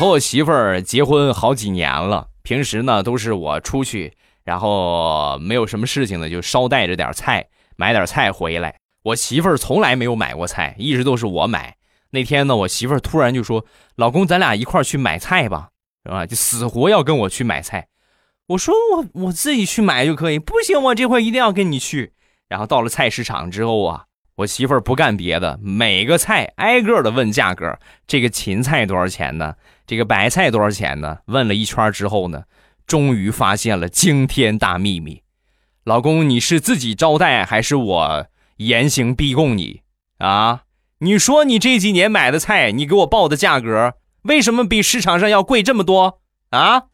和我媳妇儿结婚好几年了，平时呢都是我出去，然后没有什么事情呢，就捎带着点菜，买点菜回来。我媳妇儿从来没有买过菜，一直都是我买。那天呢，我媳妇儿突然就说：“老公，咱俩一块儿去买菜吧，是吧？”就死活要跟我去买菜。我说：“我我自己去买就可以。”不行，我这回一定要跟你去。然后到了菜市场之后啊，我媳妇儿不干别的，每个菜挨个的问价格。这个芹菜多少钱呢？这个白菜多少钱呢？问了一圈之后呢，终于发现了惊天大秘密。老公，你是自己招待还是我严刑逼供你啊？你说你这几年买的菜，你给我报的价格，为什么比市场上要贵这么多啊？